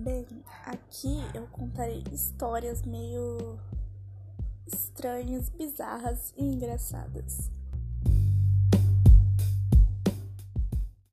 bem, Aqui eu contarei histórias meio estranhas, bizarras e engraçadas.